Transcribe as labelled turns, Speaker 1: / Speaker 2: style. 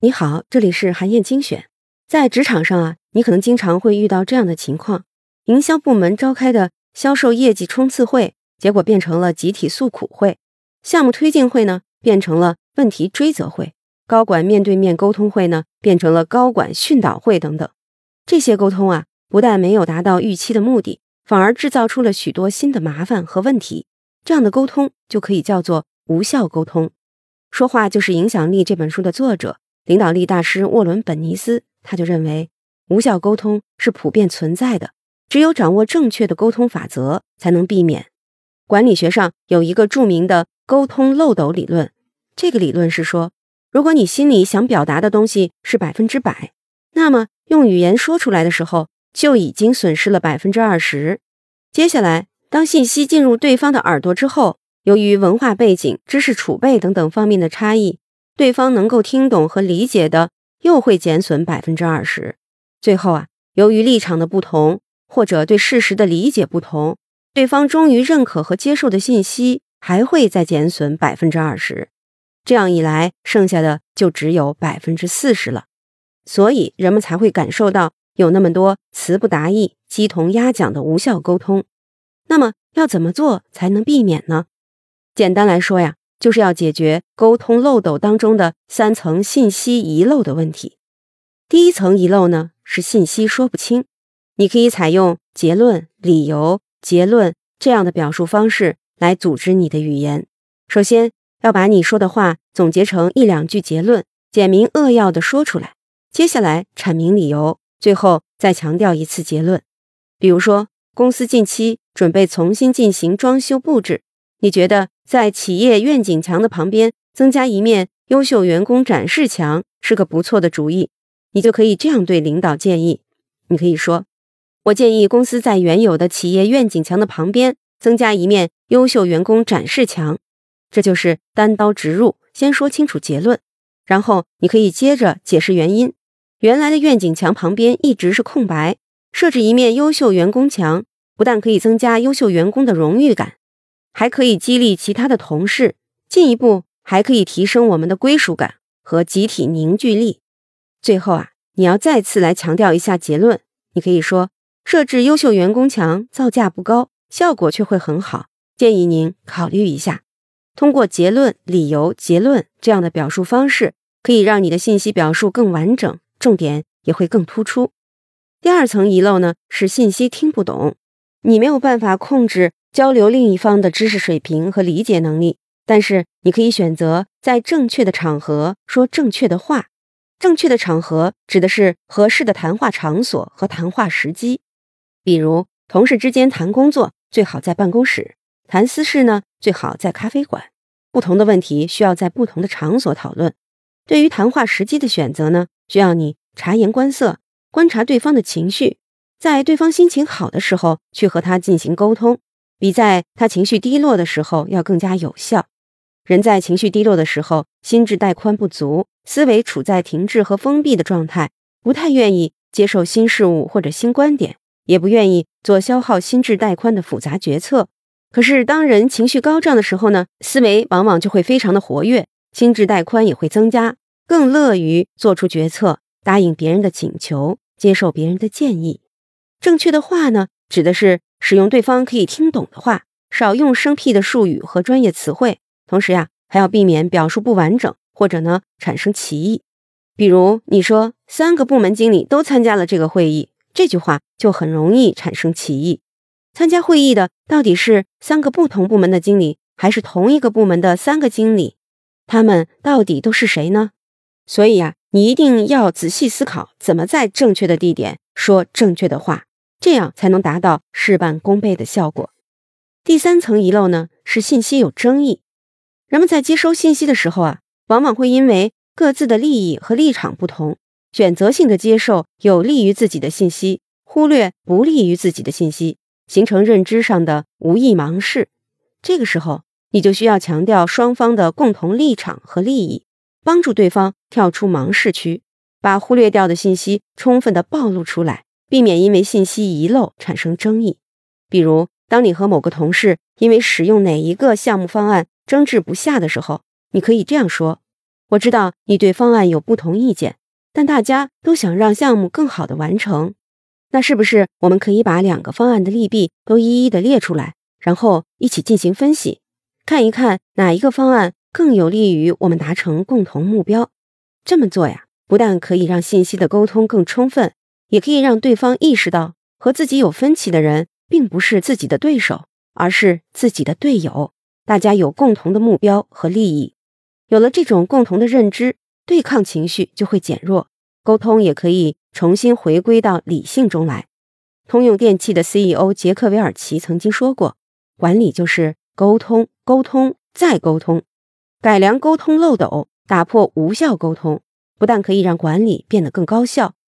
Speaker 1: 你好，这里是韩燕精选。在职场上啊，你可能经常会遇到这样的情况：营销部门召开的销售业绩冲刺会，结果变成了集体诉苦会；项目推进会呢，变成了问题追责会；高管面对面沟通会呢，变成了高管训导会等等。这些沟通啊，不但没有达到预期的目的，反而制造出了许多新的麻烦和问题。这样的沟通就可以叫做无效沟通。说话就是影响力这本书的作者。领导力大师沃伦·本尼斯，他就认为，无效沟通是普遍存在的，只有掌握正确的沟通法则，才能避免。管理学上有一个著名的沟通漏斗理论，这个理论是说，如果你心里想表达的东西是百分之百，那么用语言说出来的时候，就已经损失了百分之二十。接下来，当信息进入对方的耳朵之后，由于文化背景、知识储备等等方面的差异。对方能够听懂和理解的，又会减损百分之二十。最后啊，由于立场的不同，或者对事实的理解不同，对方终于认可和接受的信息还会再减损百分之二十。这样一来，剩下的就只有百分之四十了。所以人们才会感受到有那么多词不达意、鸡同鸭讲的无效沟通。那么要怎么做才能避免呢？简单来说呀。就是要解决沟通漏斗当中的三层信息遗漏的问题。第一层遗漏呢是信息说不清，你可以采用结论、理由、结论这样的表述方式来组织你的语言。首先要把你说的话总结成一两句结论，简明扼要的说出来。接下来阐明理由，最后再强调一次结论。比如说，公司近期准备重新进行装修布置。你觉得在企业愿景墙的旁边增加一面优秀员工展示墙是个不错的主意，你就可以这样对领导建议：你可以说，我建议公司在原有的企业愿景墙的旁边增加一面优秀员工展示墙。这就是单刀直入，先说清楚结论，然后你可以接着解释原因。原来的愿景墙旁边一直是空白，设置一面优秀员工墙，不但可以增加优秀员工的荣誉感。还可以激励其他的同事，进一步还可以提升我们的归属感和集体凝聚力。最后啊，你要再次来强调一下结论。你可以说，设置优秀员工墙造价不高，效果却会很好，建议您考虑一下。通过结论、理由、结论这样的表述方式，可以让你的信息表述更完整，重点也会更突出。第二层遗漏呢，是信息听不懂，你没有办法控制。交流另一方的知识水平和理解能力，但是你可以选择在正确的场合说正确的话。正确的场合指的是合适的谈话场所和谈话时机。比如，同事之间谈工作最好在办公室，谈私事呢最好在咖啡馆。不同的问题需要在不同的场所讨论。对于谈话时机的选择呢，需要你察言观色，观察对方的情绪，在对方心情好的时候去和他进行沟通。比在他情绪低落的时候要更加有效。人在情绪低落的时候，心智带宽不足，思维处在停滞和封闭的状态，不太愿意接受新事物或者新观点，也不愿意做消耗心智带宽的复杂决策。可是，当人情绪高涨的时候呢，思维往往就会非常的活跃，心智带宽也会增加，更乐于做出决策，答应别人的请求，接受别人的建议。正确的话呢，指的是。使用对方可以听懂的话，少用生僻的术语和专业词汇。同时呀，还要避免表述不完整，或者呢产生歧义。比如你说三个部门经理都参加了这个会议，这句话就很容易产生歧义。参加会议的到底是三个不同部门的经理，还是同一个部门的三个经理？他们到底都是谁呢？所以呀，你一定要仔细思考，怎么在正确的地点说正确的话。这样才能达到事半功倍的效果。第三层遗漏呢，是信息有争议。人们在接收信息的时候啊，往往会因为各自的利益和立场不同，选择性的接受有利于自己的信息，忽略不利于自己的信息，形成认知上的无意盲视。这个时候，你就需要强调双方的共同立场和利益，帮助对方跳出盲视区，把忽略掉的信息充分的暴露出来。避免因为信息遗漏产生争议，比如当你和某个同事因为使用哪一个项目方案争执不下的时候，你可以这样说：我知道你对方案有不同意见，但大家都想让项目更好的完成。那是不是我们可以把两个方案的利弊都一一的列出来，然后一起进行分析，看一看哪一个方案更有利于我们达成共同目标？这么做呀，不但可以让信息的沟通更充分，也可以让对方意识到和自己有分歧的人并不是自己的对手，而是自己的队友。大家有共同的目标和利益，有了这种共同的认知，对抗情绪就会减弱，沟通也可以。重新回归到理性中来。通用电气的 CEO 杰克韦尔奇曾经说过：“管理就是沟通，沟通再沟通，改良沟通漏斗，打破无效沟通，不但可以让管理变得更高效，